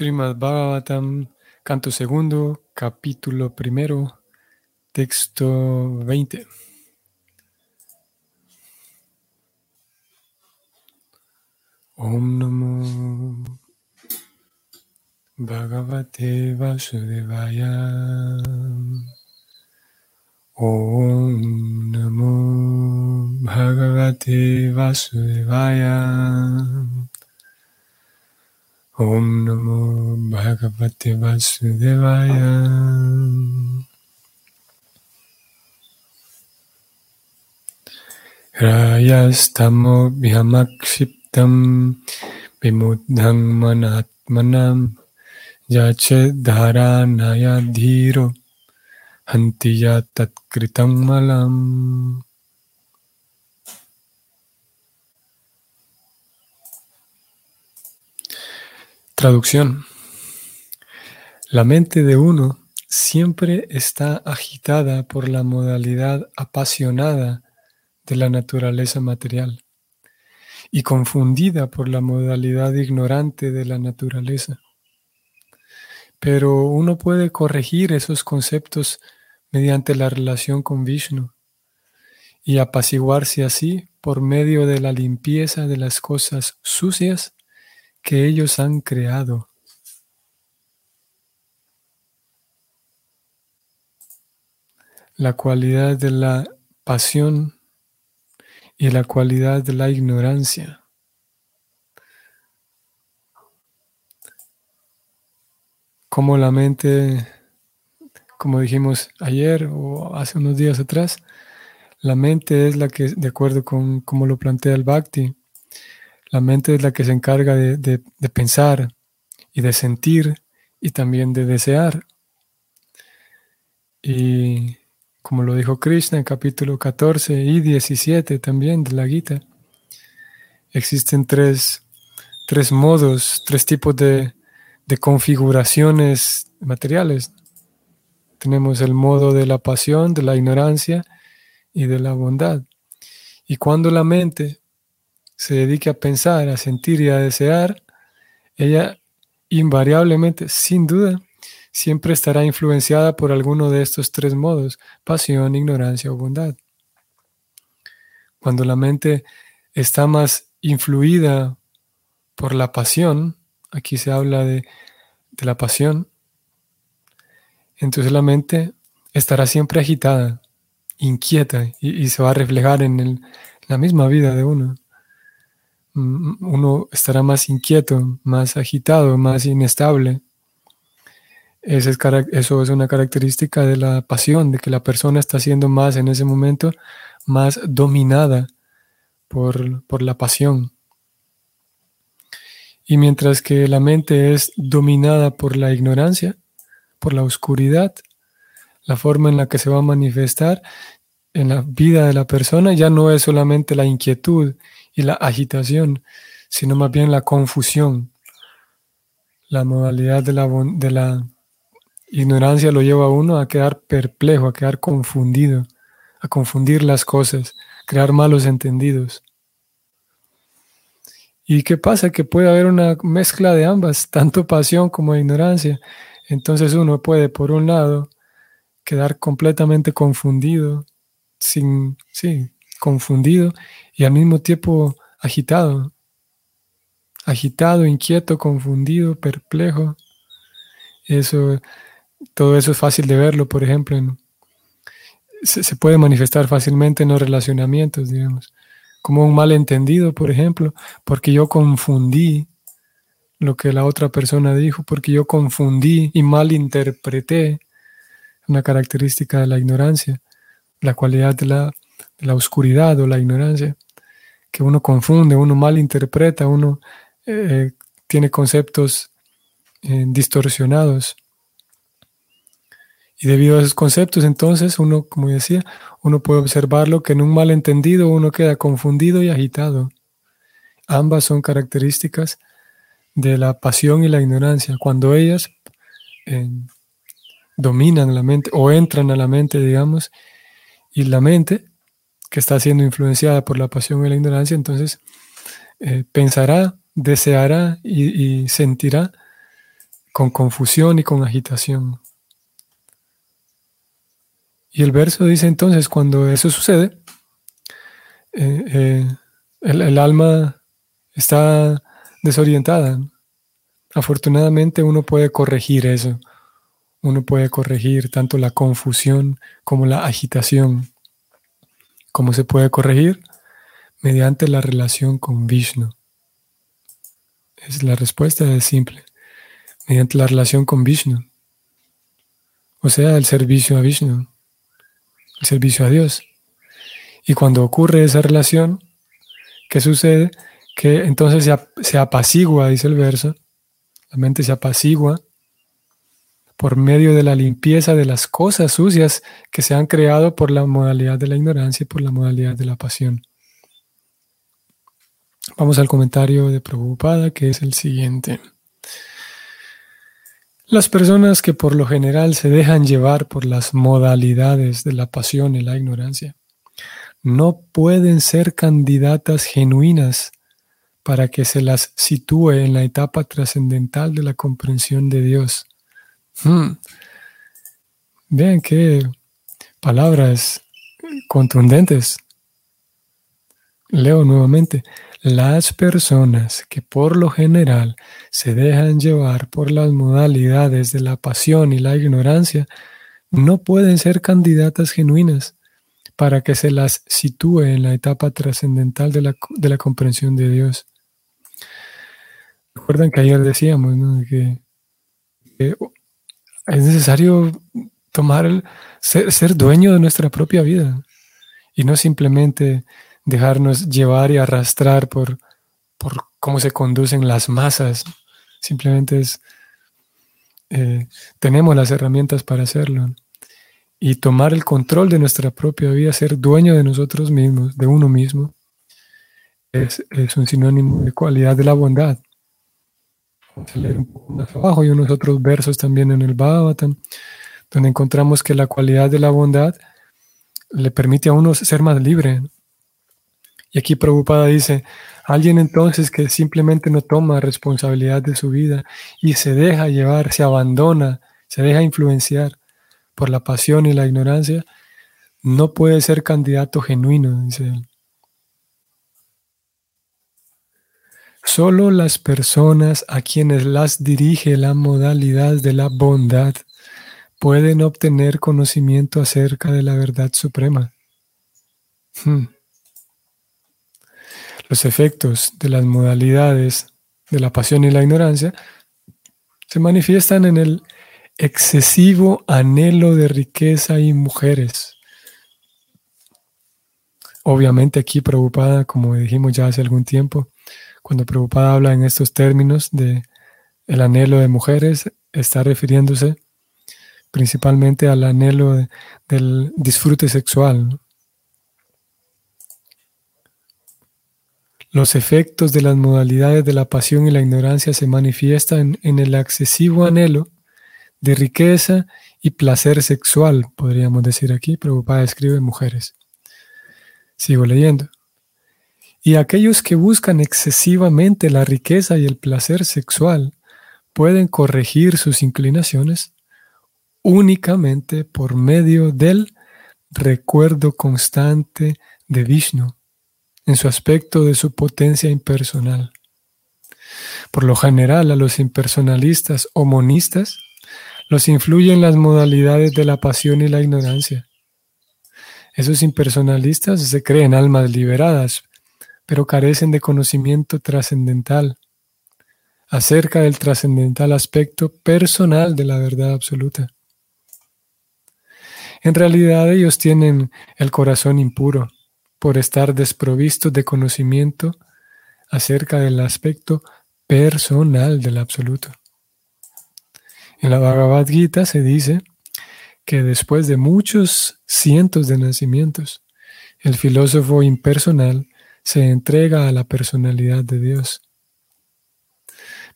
Srimad Bhagavatam, canto segundo, capítulo primero, texto 20. Om Namo Bhagavate Vasudevaya. Om Namo Bhagavate Vasudevaya. ओम नमो भगवते वासुदेवाय। रायस्तमोभ्यमक्षिप्तं विमुद्धं मनात्मनां याचेद्धारानया धीरो हन्ति या तत्कृतं मलम्। Traducción. La mente de uno siempre está agitada por la modalidad apasionada de la naturaleza material y confundida por la modalidad ignorante de la naturaleza. Pero uno puede corregir esos conceptos mediante la relación con Vishnu y apaciguarse así por medio de la limpieza de las cosas sucias que ellos han creado. La cualidad de la pasión y la cualidad de la ignorancia. Como la mente, como dijimos ayer o hace unos días atrás, la mente es la que, de acuerdo con como lo plantea el Bhakti, la mente es la que se encarga de, pensar y de sentir y también de desear. Y como lo dijo Krishna en capítulo 14 y 17 también de la Gita, existen tres, modos, tres tipos de, de configuraciones materiales. Tenemos el modo de la pasión, de la ignorancia y de la bondad. Y cuando la mente se dedique a pensar, a sentir y a desear, ella invariablemente, sin duda, siempre estará influenciada por alguno de estos tres modos, pasión, ignorancia o bondad. Cuando la mente está más influida por la pasión, aquí se habla de, la pasión, entonces la mente estará siempre agitada, inquieta y, se va a reflejar en la misma vida de uno. Mm, uno estará más inquieto, más agitado, más inestable. Eso es, una característica de la pasión, de que la persona está siendo más en ese momento, más dominada por, por la pasión. Y mientras que la mente es dominada por la ignorancia, por la oscuridad, la forma en la que se va a manifestar en la vida de la persona ya no es solamente la inquietud y la agitación, sino más bien la confusión. La modalidad de la, de la ignorancia lo lleva a uno a quedar perplejo, a quedar confundido, a confundir las cosas, crear malos entendidos. ¿Y qué pasa? Que puede haber una mezcla de ambas, tanto pasión como ignorancia. Entonces uno puede, por un lado, quedar completamente confundido, sin, sí, confundido y al mismo tiempo agitado. Agitado, inquieto, confundido, perplejo. Eso, todo eso es fácil de verlo, por ejemplo, se, puede manifestar fácilmente en los relacionamientos, digamos, como un malentendido, por ejemplo, porque yo confundí lo que la otra persona dijo, porque yo confundí y malinterpreté una característica de la ignorancia, la cualidad de la, la oscuridad o la ignorancia que uno confunde, uno malinterpreta, uno eh, tiene conceptos eh, distorsionados. Y debido a esos conceptos, entonces, uno, como decía, uno puede observarlo que en un malentendido uno queda confundido y agitado. Ambas son características de la pasión y la ignorancia. Cuando ellas eh, dominan la mente o entran a la mente, digamos, y la mente que está siendo influenciada por la pasión y la ignorancia, entonces eh, pensará, deseará y, sentirá con confusión y con agitación. Y el verso dice entonces, cuando eso sucede, eh, eh, el, alma está desorientada. Afortunadamente uno puede corregir eso. Uno puede corregir tanto la confusión como la agitación. ¿Cómo se puede corregir? Mediante la relación con Vishnu. Es la respuesta es simple. Mediante la relación con Vishnu. O sea, el servicio a Vishnu. El servicio a Dios. Y cuando ocurre esa relación, ¿qué sucede? Que entonces se, apacigua, dice el verso. La mente se apacigua por medio de la limpieza de las cosas sucias que se han creado por la modalidad de la ignorancia y por la modalidad de la pasión. Vamos al comentario de Prabhupada, que es el siguiente. Las personas que por lo general se dejan llevar por las modalidades de la pasión y la ignorancia no pueden ser candidatas genuinas para que se las sitúe en la etapa trascendental de la comprensión de Dios. Hmm. Vean qué palabras contundentes. Leo nuevamente. Las personas que por lo general se dejan llevar por las modalidades de la pasión y la ignorancia no pueden ser candidatas genuinas para que se las sitúe en la etapa trascendental de la, comprensión de Dios. Recuerdan que ayer decíamos que, es necesario tomar el, ser, dueño de nuestra propia vida y no simplemente dejarnos llevar y arrastrar por, por cómo se conducen las masas. Simplemente es, eh, tenemos las herramientas para hacerlo y tomar el control de nuestra propia vida, ser dueño de nosotros mismos, de uno mismo, es, un sinónimo de cualidad de la bondad. Vamos a leer un poco más abajo y unos otros versos también en el Bhagavatam, donde encontramos que la cualidad de la bondad le permite a uno ser más libre. Y aquí Prabhupada dice, alguien entonces que simplemente no toma responsabilidad de su vida y se deja llevar, se abandona, se deja influenciar por la pasión y la ignorancia, no puede ser candidato genuino, dice él. Solo las personas a quienes las dirige la modalidad de la bondad pueden obtener conocimiento acerca de la verdad suprema. Hmm. Los efectos de las modalidades de la pasión y la ignorancia se manifiestan en el excesivo anhelo de riqueza y mujeres. Obviamente aquí preocupada, como dijimos ya hace algún tiempo, cuando preocupada habla en estos términos de el anhelo de mujeres, está refiriéndose principalmente al anhelo del disfrute sexual. Los efectos de las modalidades de la pasión y la ignorancia se manifiestan en el excesivo anhelo de riqueza y placer sexual, podríamos decir aquí. Prabhupada escribe mujeres. Sigo leyendo. Y aquellos que buscan excesivamente la riqueza y el placer sexual pueden corregir sus inclinaciones únicamente por medio del recuerdo constante de Vishnu en su aspecto de su potencia impersonal. Por lo general, a los impersonalistas o monistas los influyen las modalidades de la pasión y la ignorancia. Esos impersonalistas se creen almas liberadas, pero carecen de conocimiento trascendental acerca del trascendental aspecto personal de la verdad absoluta. En realidad ellos tienen el corazón impuro por estar desprovistos de conocimiento acerca del aspecto personal del absoluto. En la Bhagavad Gita se dice que después de muchos cientos de nacimientos, el filósofo impersonal se entrega a la personalidad de Dios.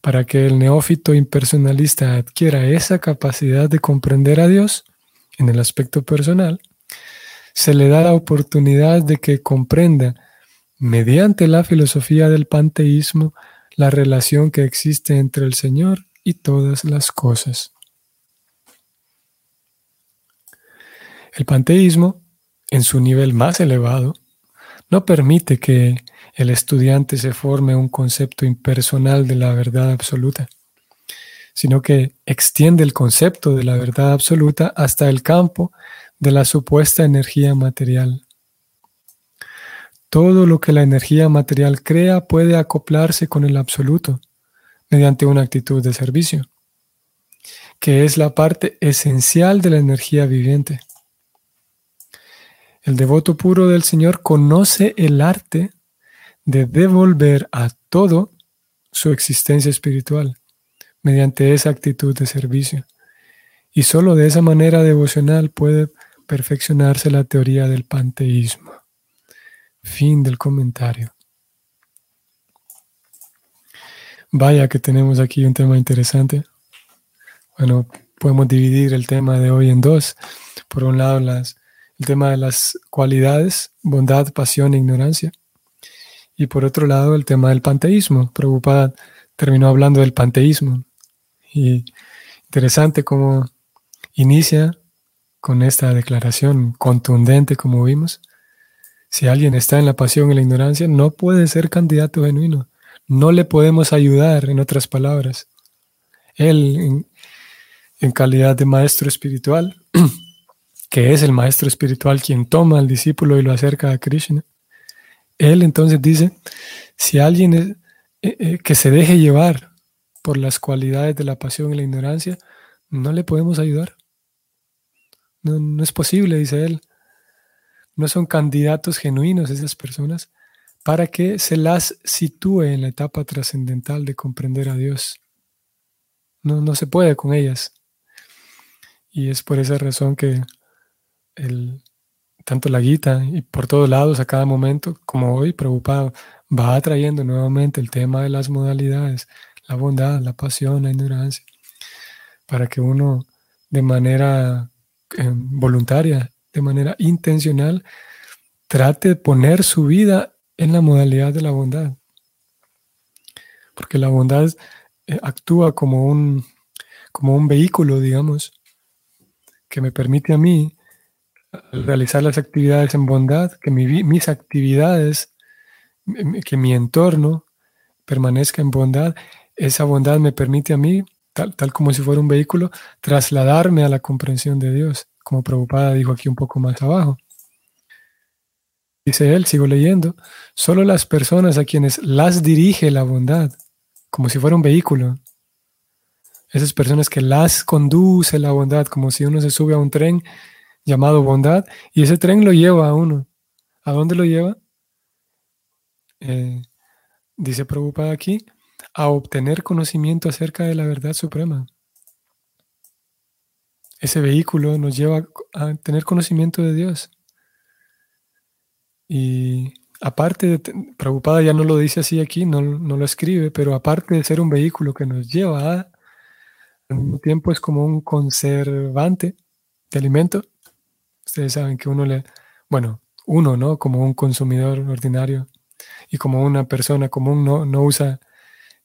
Para que el neófito impersonalista adquiera esa capacidad de comprender a Dios en el aspecto personal, se le da la oportunidad de que comprenda, mediante la filosofía del panteísmo, la relación que existe entre el Señor y todas las cosas. El panteísmo, en su nivel más elevado, no permite que el estudiante se forme un concepto impersonal de la verdad absoluta, sino que extiende el concepto de la verdad absoluta hasta el campo de la supuesta energía material. Todo lo que la energía material crea puede acoplarse con el absoluto mediante una actitud de servicio, que es la parte esencial de la energía viviente. El devoto puro del Señor conoce el arte de devolver a todo su existencia espiritual mediante esa actitud de servicio. Y solo de esa manera devocional puede perfeccionarse la teoría del panteísmo. Fin del comentario. Vaya que tenemos aquí un tema interesante. Bueno, podemos dividir el tema de hoy en dos. Por un lado, las, el tema de las cualidades, bondad, pasión e ignorancia. Y por otro lado, el tema del panteísmo. Preocupada terminó hablando del panteísmo. Y interesante cómo inicia con esta declaración contundente, como vimos, si alguien está en la pasión y la ignorancia, no puede ser candidato genuino. No le podemos ayudar, en otras palabras. Él, en, calidad de maestro espiritual, que es el maestro espiritual quien toma al discípulo y lo acerca a Krishna, él entonces dice, si alguien eh, eh, que se deje llevar por las cualidades de la pasión y la ignorancia, no le podemos ayudar. No, no es posible, dice él no son candidatos genuinos esas personas para que se las sitúe en la etapa trascendental de comprender a Dios. No, no se puede con ellas. Y es por esa razón que el, tanto la Gita y por todos lados a cada momento, como hoy, preocupado, va atrayendo nuevamente el tema de las modalidades, la bondad, la pasión, la ignorancia, para que uno de manera eh, voluntaria de manera intencional, trate de poner su vida en la modalidad de la bondad. Porque la bondad eh, actúa como un, como un vehículo, digamos, que me permite a mí realizar las actividades en bondad, que mis actividades, que mi entorno permanezca en bondad. Esa bondad me permite a mí, tal, tal como si fuera un vehículo, trasladarme a la comprensión de Dios como Prabhupada dijo aquí un poco más abajo. Dice él, sigo leyendo, solo las personas a quienes las dirige la bondad, como si fuera un vehículo, esas personas que las conduce la bondad, como si uno se sube a un tren llamado bondad, y ese tren lo lleva a uno. ¿A dónde lo lleva? Eh, dice Prabhupada aquí, a obtener conocimiento acerca de la verdad suprema ese vehículo nos lleva a tener conocimiento de Dios. Y aparte, de, Preocupada ya no lo dice así aquí, no, no, lo escribe, pero aparte de ser un vehículo que nos lleva a, al mismo tiempo es como un conservante de alimento. Ustedes saben que uno le, bueno, uno, ¿no? Como un consumidor ordinario y como una persona común no, no usa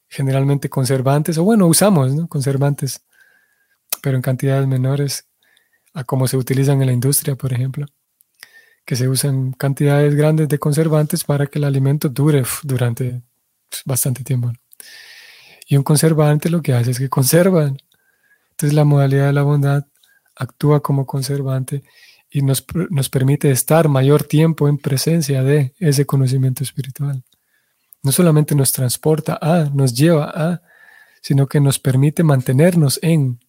generalmente conservantes, o bueno, usamos. Conservantes pero en cantidades menores a como se utilizan en la industria, por ejemplo, que se usan cantidades grandes de conservantes para que el alimento dure durante bastante tiempo. Y un conservante lo que hace es que conserva. Entonces la modalidad de la bondad actúa como conservante y nos, nos permite estar mayor tiempo en presencia de ese conocimiento espiritual. No solamente nos transporta a, nos lleva a, sino que nos permite mantenernos en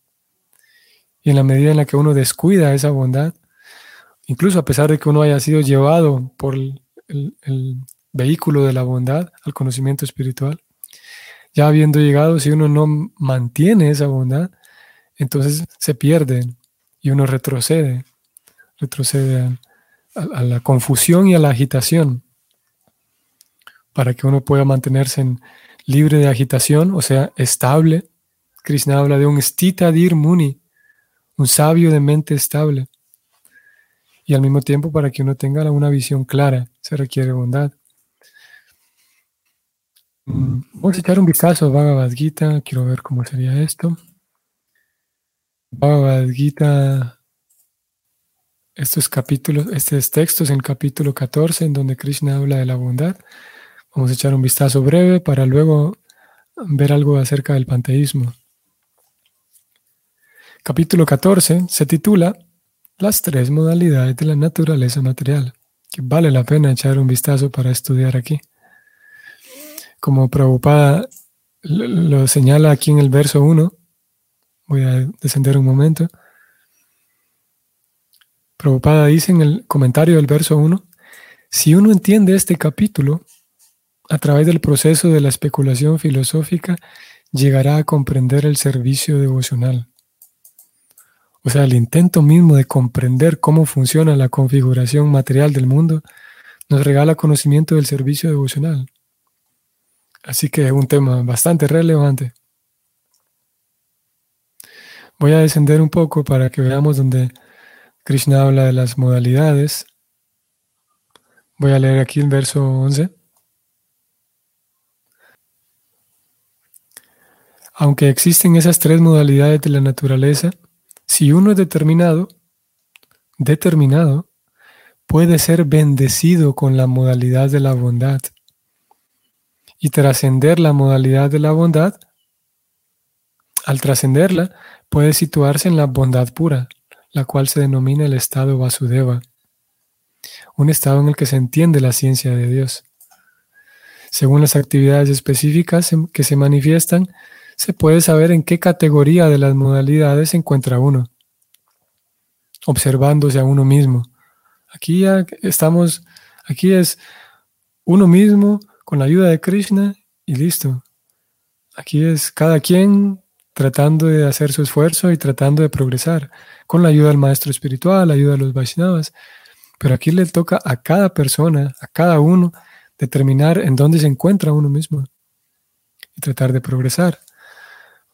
y en la medida en la que uno descuida esa bondad, incluso a pesar de que uno haya sido llevado por el, vehículo de la bondad al conocimiento espiritual, ya habiendo llegado, si uno no mantiene esa bondad, entonces se pierde y uno retrocede, retrocede a, la confusión y a la agitación, para que uno pueda mantenerse en, libre de agitación, o sea, estable. Krishna habla de un stita dir muni, un sabio de mente estable. Y al mismo tiempo, para que uno tenga una visión clara, se requiere bondad. Mm, vamos a echar un vistazo a Bhagavad Gita. Quiero ver cómo sería esto. Bhagavad Gita, estos capítulos, estos textos en el capítulo 14, en donde Krishna habla de la bondad. Vamos a echar un vistazo breve para luego ver algo acerca del panteísmo. Capítulo 14 se titula Las tres modalidades de la naturaleza material, que vale la pena echar un vistazo para estudiar aquí. Como Prabhupada lo señala aquí en el verso 1, voy a descender un momento. Prabhupada dice en el comentario del verso 1, si uno entiende este capítulo, a través del proceso de la especulación filosófica, llegará a comprender el servicio devocional. O sea, el intento mismo de comprender cómo funciona la configuración material del mundo nos regala conocimiento del servicio devocional. Así que es un tema bastante relevante. Voy a descender un poco para que veamos donde Krishna habla de las modalidades. Voy a leer aquí el verso 11. Aunque existen esas tres modalidades de la naturaleza, si uno es determinado, determinado, puede ser bendecido con la modalidad de la bondad y trascender la modalidad de la bondad. Al trascenderla, puede situarse en la bondad pura, la cual se denomina el estado Vasudeva, un estado en el que se entiende la ciencia de Dios. Según las actividades específicas que se manifiestan, se puede saber en qué categoría de las modalidades se encuentra uno, observándose a uno mismo. Aquí ya estamos, aquí es uno mismo con la ayuda de Krishna y listo. Aquí es cada quien tratando de hacer su esfuerzo y tratando de progresar con la ayuda del maestro espiritual, la ayuda de los Vaishnavas. Pero aquí le toca a cada persona, a cada uno, determinar en dónde se encuentra uno mismo y tratar de progresar.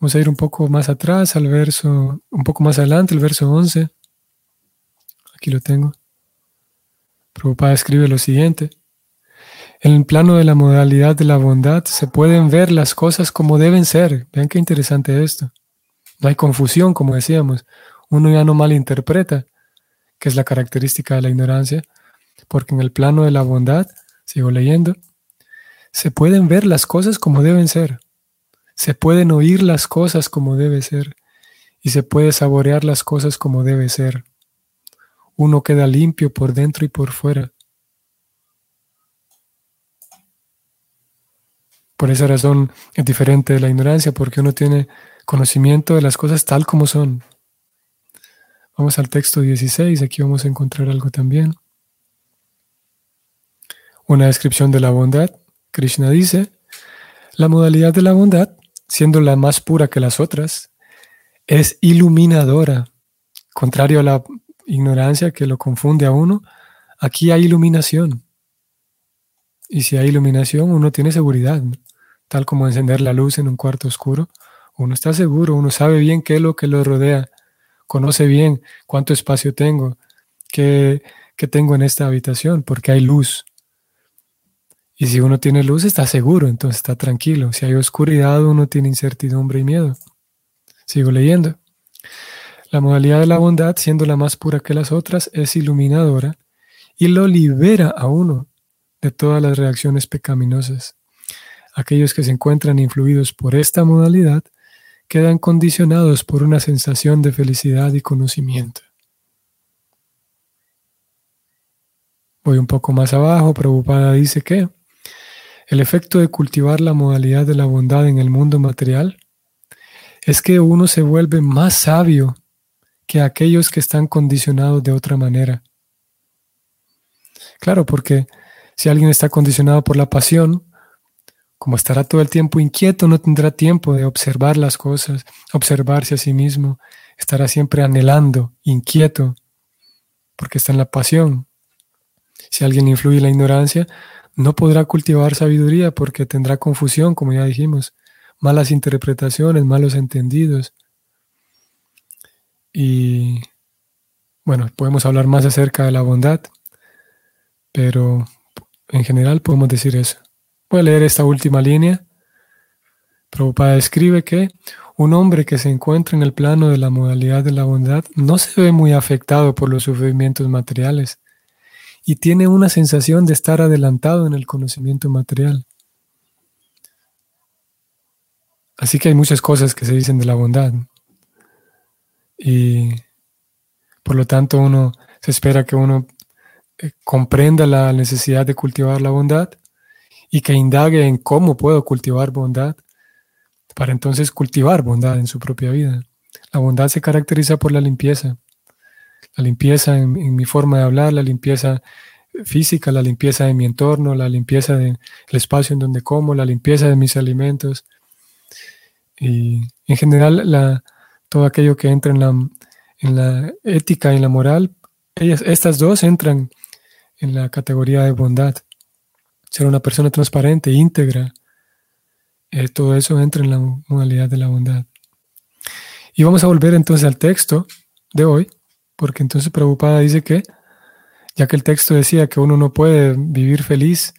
Vamos a ir un poco más atrás al verso, un poco más adelante, el verso 11. Aquí lo tengo. Prabhupada escribe lo siguiente. En el plano de la modalidad de la bondad se pueden ver las cosas como deben ser. Vean qué interesante esto. No hay confusión, como decíamos. Uno ya no malinterpreta, que es la característica de la ignorancia, porque en el plano de la bondad, sigo leyendo, se pueden ver las cosas como deben ser. Se pueden oír las cosas como debe ser y se puede saborear las cosas como debe ser. Uno queda limpio por dentro y por fuera. Por esa razón es diferente de la ignorancia, porque uno tiene conocimiento de las cosas tal como son. Vamos al texto 16, aquí vamos a encontrar algo también. Una descripción de la bondad. Krishna dice, la modalidad de la bondad siendo la más pura que las otras, es iluminadora. Contrario a la ignorancia que lo confunde a uno, aquí hay iluminación. Y si hay iluminación, uno tiene seguridad, tal como encender la luz en un cuarto oscuro. Uno está seguro, uno sabe bien qué es lo que lo rodea, conoce bien cuánto espacio tengo, qué, qué tengo en esta habitación, porque hay luz. Y si uno tiene luz, está seguro, entonces está tranquilo. Si hay oscuridad, uno tiene incertidumbre y miedo. Sigo leyendo. La modalidad de la bondad, siendo la más pura que las otras, es iluminadora y lo libera a uno de todas las reacciones pecaminosas. Aquellos que se encuentran influidos por esta modalidad quedan condicionados por una sensación de felicidad y conocimiento. Voy un poco más abajo, Prabhupada dice que el efecto de cultivar la modalidad de la bondad en el mundo material es que uno se vuelve más sabio que aquellos que están condicionados de otra manera. Claro, porque si alguien está condicionado por la pasión, como estará todo el tiempo inquieto, no tendrá tiempo de observar las cosas, observarse a sí mismo, estará siempre anhelando, inquieto, porque está en la pasión. Si alguien influye en la ignorancia, no podrá cultivar sabiduría porque tendrá confusión, como ya dijimos, malas interpretaciones, malos entendidos. Y bueno, podemos hablar más acerca de la bondad, pero en general podemos decir eso. Voy a leer esta última línea. Prabhupada escribe que un hombre que se encuentra en el plano de la modalidad de la bondad no se ve muy afectado por los sufrimientos materiales y tiene una sensación de estar adelantado en el conocimiento material. Así que hay muchas cosas que se dicen de la bondad. Y por lo tanto uno se espera que uno eh, comprenda la necesidad de cultivar la bondad y que indague en cómo puedo cultivar bondad para entonces cultivar bondad en su propia vida. La bondad se caracteriza por la limpieza. La limpieza en, mi forma de hablar, la limpieza física, la limpieza de mi entorno, la limpieza del espacio en donde como, la limpieza de mis alimentos. Y en general, la, todo aquello que entra en la, en la ética y la moral, ellas, estas dos entran en la categoría de bondad. Ser una persona transparente, íntegra, eh, todo eso entra en la modalidad de la bondad. Y vamos a volver entonces al texto de hoy, porque entonces Prabhupada dice que, ya que el texto decía que uno no puede vivir feliz,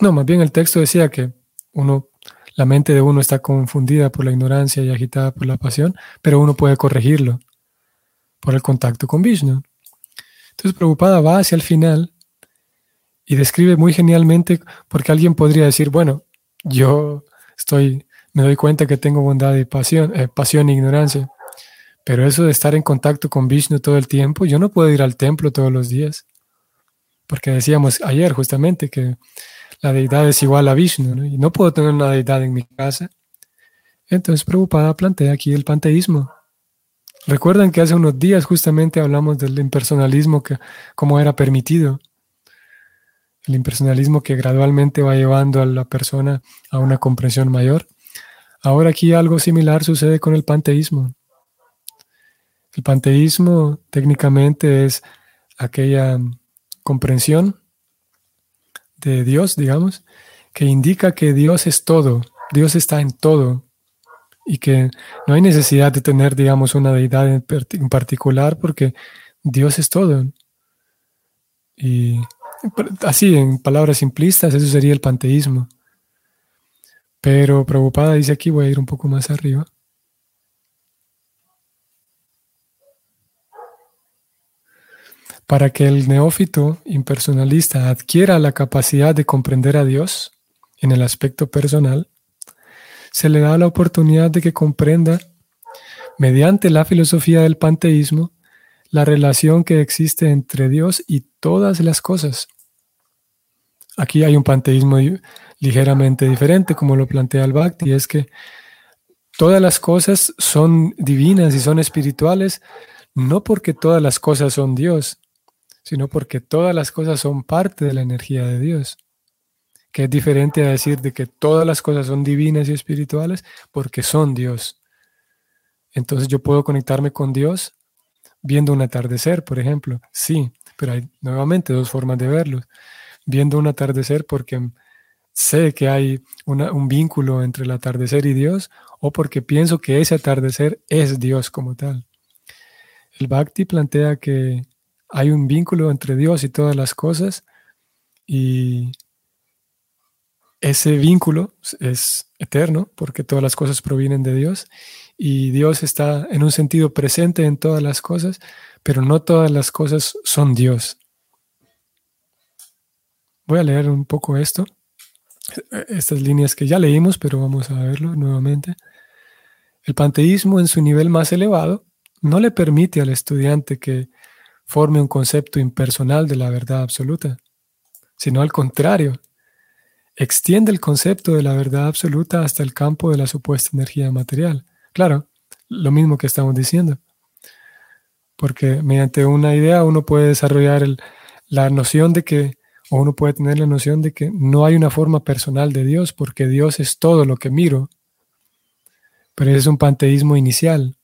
no, más bien el texto decía que uno, la mente de uno está confundida por la ignorancia y agitada por la pasión, pero uno puede corregirlo por el contacto con Vishnu. Entonces Prabhupada va hacia el final y describe muy genialmente porque alguien podría decir, bueno, yo estoy, me doy cuenta que tengo bondad y pasión, eh, pasión e ignorancia. Pero eso de estar en contacto con Vishnu todo el tiempo, yo no puedo ir al templo todos los días. Porque decíamos ayer justamente que la deidad es igual a Vishnu, y no puedo tener una deidad en mi casa. Entonces Prabhupada plantea aquí el panteísmo. Recuerdan que hace unos días justamente hablamos del impersonalismo, que, cómo era permitido el impersonalismo que gradualmente va llevando a la persona a una comprensión mayor. Ahora aquí algo similar sucede con el panteísmo. El panteísmo técnicamente es aquella comprensión de Dios, digamos, que indica que Dios es todo, Dios está en todo y que no hay necesidad de tener, digamos, una deidad en, particular porque Dios es todo. Y Así, en palabras simplistas, eso sería el panteísmo. Pero Prabhupada dice aquí, voy a ir un poco más arriba. Para que el neófito impersonalista adquiera la capacidad de comprender a Dios en el aspecto personal, se le da la oportunidad de que comprenda, mediante la filosofía del panteísmo, la relación que existe entre Dios y todas las cosas. Aquí hay un panteísmo ligeramente diferente, como lo plantea el Bhakti, es que todas las cosas son divinas y son espirituales, no porque todas las cosas son Dios, sino porque todas las cosas son parte de la energía de Dios, que es diferente a decir de que todas las cosas son divinas y espirituales porque son Dios. Entonces yo puedo conectarme con Dios viendo un atardecer, por ejemplo. Sí, pero hay nuevamente dos formas de verlo. Viendo un atardecer porque sé que hay un vínculo entre el atardecer y Dios o porque pienso que ese atardecer es Dios como tal. El Bhakti plantea que hay un vínculo entre Dios y todas las cosas y ese vínculo es eterno porque todas las cosas provienen de Dios y Dios está en un sentido presente en todas las cosas, pero no todas las cosas son Dios. Voy a leer un poco esto, estas líneas que ya leímos, pero vamos a verlo nuevamente. El panteísmo en su nivel más elevado no le permite al estudiante que forme un concepto impersonal de la verdad absoluta, sino al contrario, extiende el concepto de la verdad absoluta hasta el campo de la supuesta energía material Claro, lo mismo que estamos diciendo. Porque mediante una idea uno puede desarrollar la noción de que, o uno puede tener la noción de que no hay una forma personal de Dios, porque Dios es todo lo que miro. Pero ese es un panteísmo inicial.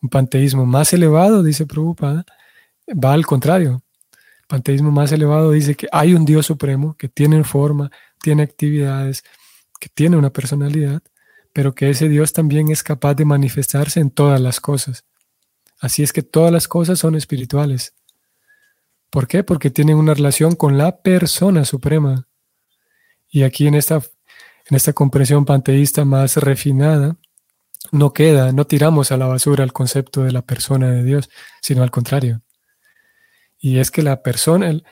Un panteísmo más elevado, dice Prabhupada, va al contrario. El panteísmo más elevado dice que hay un Dios supremo que tiene forma, tiene actividades, que tiene una personalidad, pero que ese Dios también es capaz de manifestarse en todas las cosas. Así es que todas las cosas son espirituales. ¿Por qué? Porque tienen una relación con la persona suprema. Y aquí en esta, en esta comprensión panteísta más refinada, no queda, no tiramos a la basura el concepto de la persona de Dios, sino al contrario. Y es que la persona, el,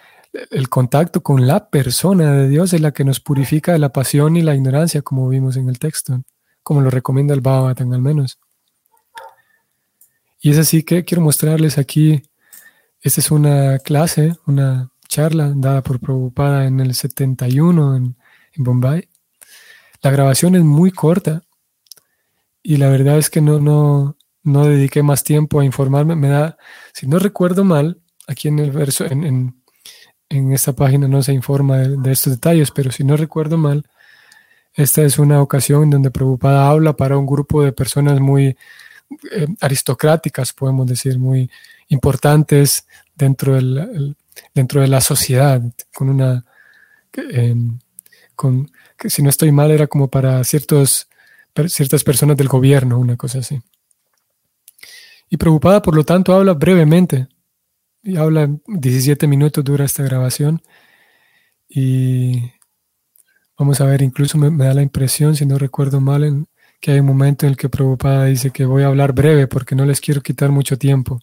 el contacto con la persona de Dios es la que nos purifica de la pasión y la ignorancia, como vimos en el texto, como lo recomienda el Bhagavatam al menos. Y es así que quiero mostrarles aquí, esta es una clase, una charla dada por Prabhupada en el 71 en, en Bombay. La grabación es muy corta y la verdad es que no, no, no dediqué más tiempo a informarme. Me da, si no recuerdo mal, aquí en el verso, en, en, esta página no se informa de, estos detalles, pero si no recuerdo mal, esta es una ocasión donde Prabhupada habla para un grupo de personas muy eh, aristocráticas, podemos decir, muy importantes dentro, del, dentro de la sociedad, con una, em, con, que si no estoy mal, era como para ciertos, ciertas personas del gobierno, una cosa así. Y Prabhupada, por lo tanto, habla brevemente y habla 17 minutos dura esta grabación y vamos a ver, incluso me, da la impresión, si no recuerdo mal, en, que hay un momento en el que Prabhupada dice que voy a hablar breve porque no les quiero quitar mucho tiempo.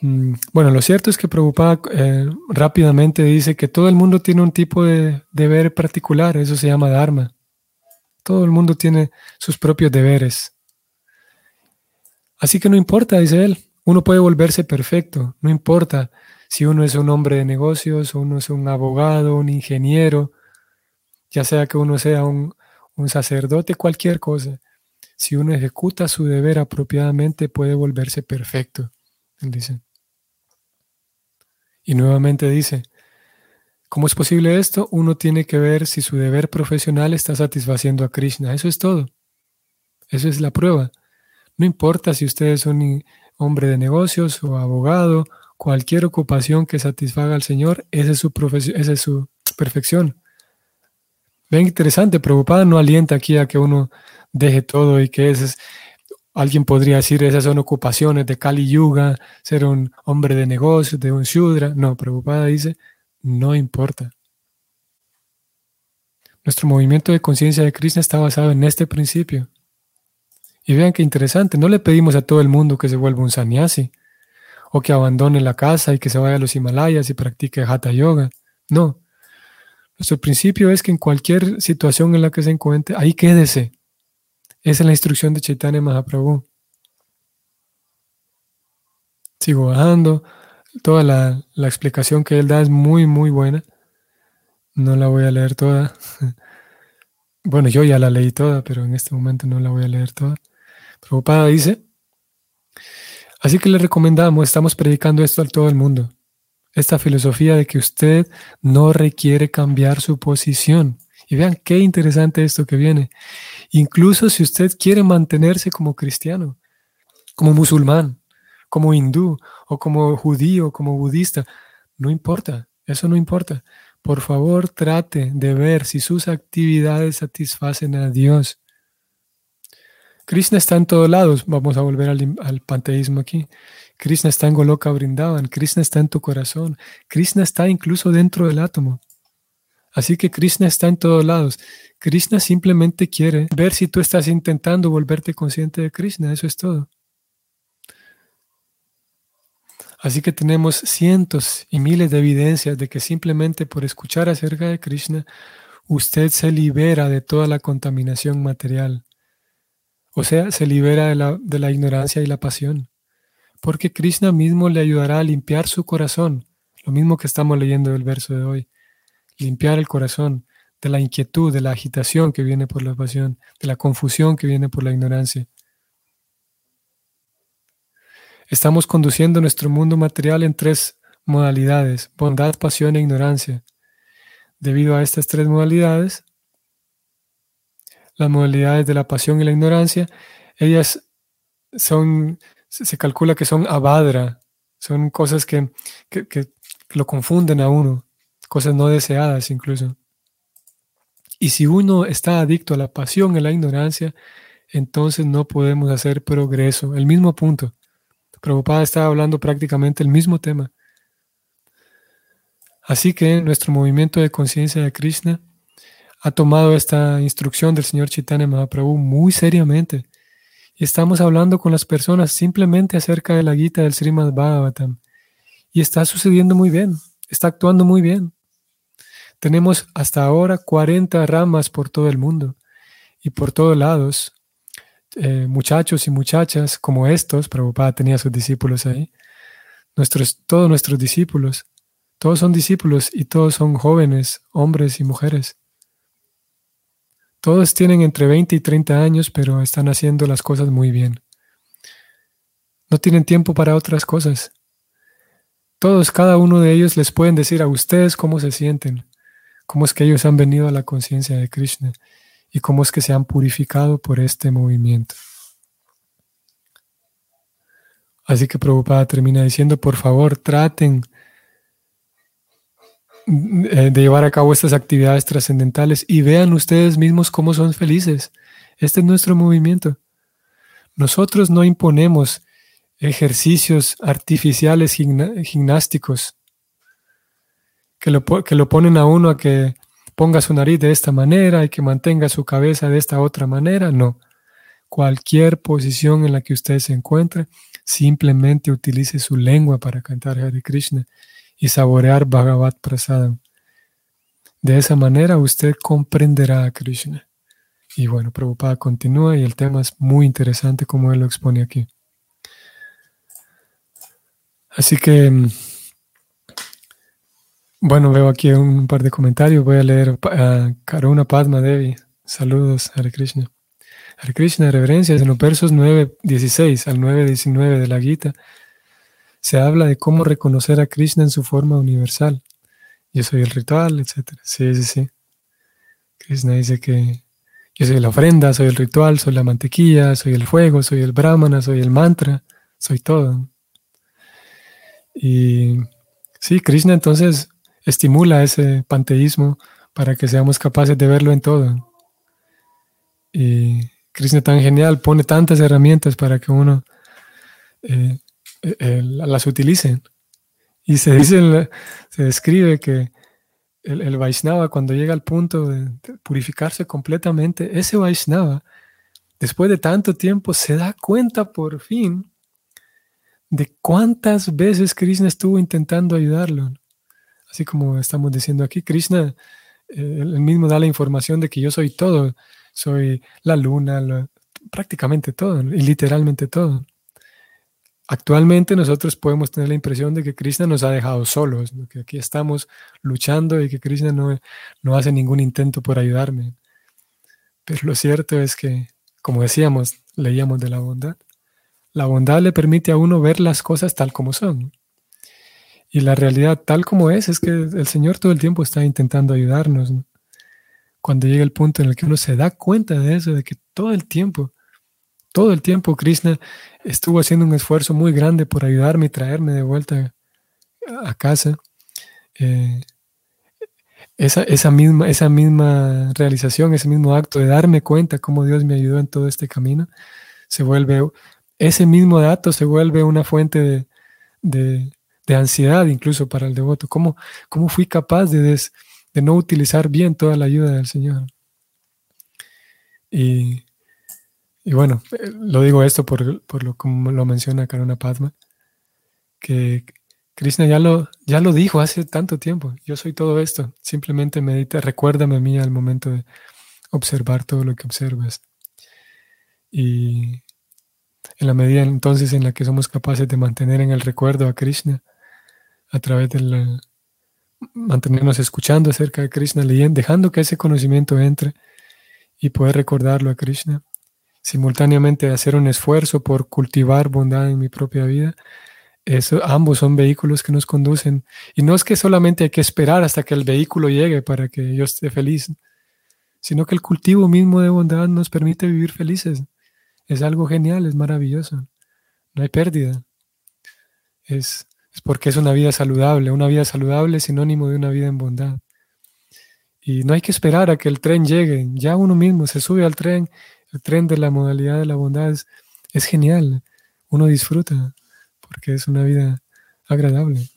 Bueno, lo cierto es que Prabhupada eh, rápidamente dice que todo el mundo tiene un tipo de deber particular, eso se llama Dharma. Todo el mundo tiene sus propios deberes. Así que no importa, dice él, uno puede volverse perfecto, no importa si uno es un hombre de negocios, uno es un abogado, un ingeniero, ya sea que uno sea un, sacerdote, cualquier cosa. Si uno ejecuta su deber apropiadamente, puede volverse perfecto, él dice. Y nuevamente dice, ¿cómo es posible esto? Uno tiene que ver si su deber profesional está satisfaciendo a Krishna. Eso es todo. Eso es la prueba. No importa si usted es un hombre de negocios o abogado, cualquier ocupación que satisfaga al Señor, esa es su, esa es su perfección. Ven interesante, preocupada no alienta aquí a que uno deje todo y que ese alguien podría decir esas son ocupaciones de Kali Yuga, ser un hombre de negocios, de un Shudra. No, preocupada dice, no importa. Nuestro movimiento de conciencia de Krishna está basado en este principio. Y vean qué interesante, no le pedimos a todo el mundo que se vuelva un sannyasi o que abandone la casa y que se vaya a los Himalayas y practique hatha yoga. No. Nuestro principio es que en cualquier situación en la que se encuentre, ahí quédese. Esa es la instrucción de Chaitanya Mahaprabhu. Sigo bajando. Toda la, explicación que él da es muy, muy buena. No la voy a leer toda. Bueno, yo ya la leí toda, pero en este momento no la voy a leer toda. Prabhupada dice, así que le recomendamos, estamos predicando esto a todo el mundo, esta filosofía de que usted no requiere cambiar su posición. Y vean qué interesante esto que viene. Incluso si usted quiere mantenerse como cristiano, como musulmán, como hindú o como judío, como budista, no importa, eso no importa. Por favor, trate de ver si sus actividades satisfacen a Dios. Krishna está en todos lados. Vamos a volver al, panteísmo aquí. Krishna está en Goloka Brindavan. Krishna está en tu corazón. Krishna está incluso dentro del átomo. Así que Krishna está en todos lados. Krishna simplemente quiere ver si tú estás intentando volverte consciente de Krishna. Eso es todo. Así que tenemos cientos y miles de evidencias de que simplemente por escuchar acerca de Krishna, usted se libera de toda la contaminación material. O sea, se libera de la, de la ignorancia y la pasión. Porque Krishna mismo le ayudará a limpiar su corazón. Lo mismo que estamos leyendo del verso de hoy. Limpiar el corazón de la inquietud, de la agitación que viene por la pasión, de la confusión que viene por la ignorancia. Estamos conduciendo nuestro mundo material en tres modalidades, bondad, pasión e ignorancia. Debido a estas tres modalidades, las modalidades de la pasión y la ignorancia, ellas son, se calcula que son abadra, son cosas que, lo confunden a uno, cosas no deseadas incluso. Y si uno está adicto a la pasión a la ignorancia, entonces no podemos hacer progreso. El mismo punto. Prabhupada estaba hablando prácticamente el mismo tema. Así que nuestro movimiento de conciencia de Krishna ha tomado esta instrucción del señor Chaitanya Mahaprabhu muy seriamente. Y estamos hablando con las personas simplemente acerca de la guita del Srimad Bhagavatam. Y está sucediendo muy bien, está actuando muy bien. Tenemos hasta ahora 40 ramas por todo el mundo y por todos lados. Eh, muchachos y muchachas como estos, Prabhupada tenía sus discípulos ahí, nuestros, todos nuestros discípulos, todos son discípulos y todos son jóvenes, hombres y mujeres. Todos tienen entre 20 y 30 años, pero están haciendo las cosas muy bien. No tienen tiempo para otras cosas. Todos, cada uno de ellos les pueden decir a ustedes cómo se sienten, cómo es que ellos han venido a la conciencia de Krishna y cómo es que se han purificado por este movimiento. Así que Prabhupada termina diciendo, por favor, traten eh, de llevar a cabo estas actividades trascendentales y vean ustedes mismos cómo son felices. Este es nuestro movimiento. Nosotros no imponemos ejercicios artificiales gimnásticos que lo, que lo ponen a uno a que ponga su nariz de esta manera y que mantenga su cabeza de esta otra manera. No. Cualquier posición en la que usted se encuentre, simplemente utilice su lengua para cantar Hare Krishna y saborear Bhagavad Prasadam. De esa manera usted comprenderá a Krishna. Y bueno, Prabhupada continúa y el tema es muy interesante como él lo expone aquí. Así que, mm, bueno, veo aquí un par de comentarios. Voy a leer a Karuna Padma Devi. Saludos, Hare Krishna. Hare Krishna, reverencias en los versos 9.16 al 9.19 de la Gita se habla de cómo reconocer a Krishna en su forma universal. Yo soy el ritual, etc. Sí, sí, sí. Krishna dice que yo soy la ofrenda, soy el ritual, soy la mantequilla, soy el fuego, soy el brahmana, soy el mantra, soy todo. Y sí, Krishna entonces estimula ese panteísmo para que seamos capaces de verlo en todo. Y Krishna tan genial pone tantas herramientas para que uno eh, eh, las utilicen. Y se dice, se describe que el, el, Vaishnava, cuando llega al punto de, purificarse completamente, ese Vaishnava, después de tanto tiempo, se da cuenta por fin de cuántas veces Krishna estuvo intentando ayudarlo. Así como estamos diciendo aquí, Krishna eh, él mismo da la información de que yo soy todo, soy la luna, prácticamente todo, y literalmente todo. Actualmente nosotros podemos tener la impresión de que Krishna nos ha dejado solos, que aquí estamos luchando y que Krishna no, no hace ningún intento por ayudarme. Pero lo cierto es que, como decíamos, leíamos de la bondad, la bondad le permite a uno ver las cosas tal como son. Y la realidad tal como es es que el Señor todo el tiempo está intentando ayudarnos. Cuando llega el punto en el que uno se da cuenta de eso, de que todo el tiempo todo el tiempo Krishna estuvo haciendo un esfuerzo muy grande por ayudarme y traerme de vuelta a casa. Eh, esa, esa, misma, esa misma realización, ese mismo acto de darme cuenta cómo Dios me ayudó en todo este camino, se vuelve, ese mismo dato se vuelve una fuente de, ansiedad incluso para el devoto. ¿Cómo, cómo fui capaz de, de no utilizar bien toda la ayuda del Señor? Y y bueno, eh, lo digo esto por, por lo como lo menciona Karuna Padma, que Krishna ya lo, ya lo dijo hace tanto tiempo. Yo soy todo esto. Simplemente medita, recuérdame a mí al momento de observar todo lo que observas. Y en la medida entonces en la que somos capaces de mantener en el recuerdo a Krishna, a través de mantenernos escuchando acerca de Krishna, leyendo, dejando que ese conocimiento entre y poder recordarlo a Krishna, simultáneamente hacer un esfuerzo por cultivar bondad en mi propia vida, eso, ambos son vehículos que nos conducen. Y no es que solamente hay que esperar hasta que el vehículo llegue para que yo esté feliz, sino que el cultivo mismo de bondad nos permite vivir felices. Es algo genial, es maravilloso. No hay pérdida. Es, es porque es una vida saludable. Una vida saludable es sinónimo de una vida en bondad. Y no hay que esperar a que el tren llegue. Ya uno mismo se sube al tren el tren de la modalidad de la bondad es, genial. Uno disfruta porque es una vida agradable.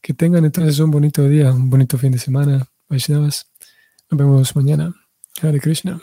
Que tengan entonces un bonito día, un bonito fin de semana. Vaishnavas. Nos vemos mañana. Hare Krishna.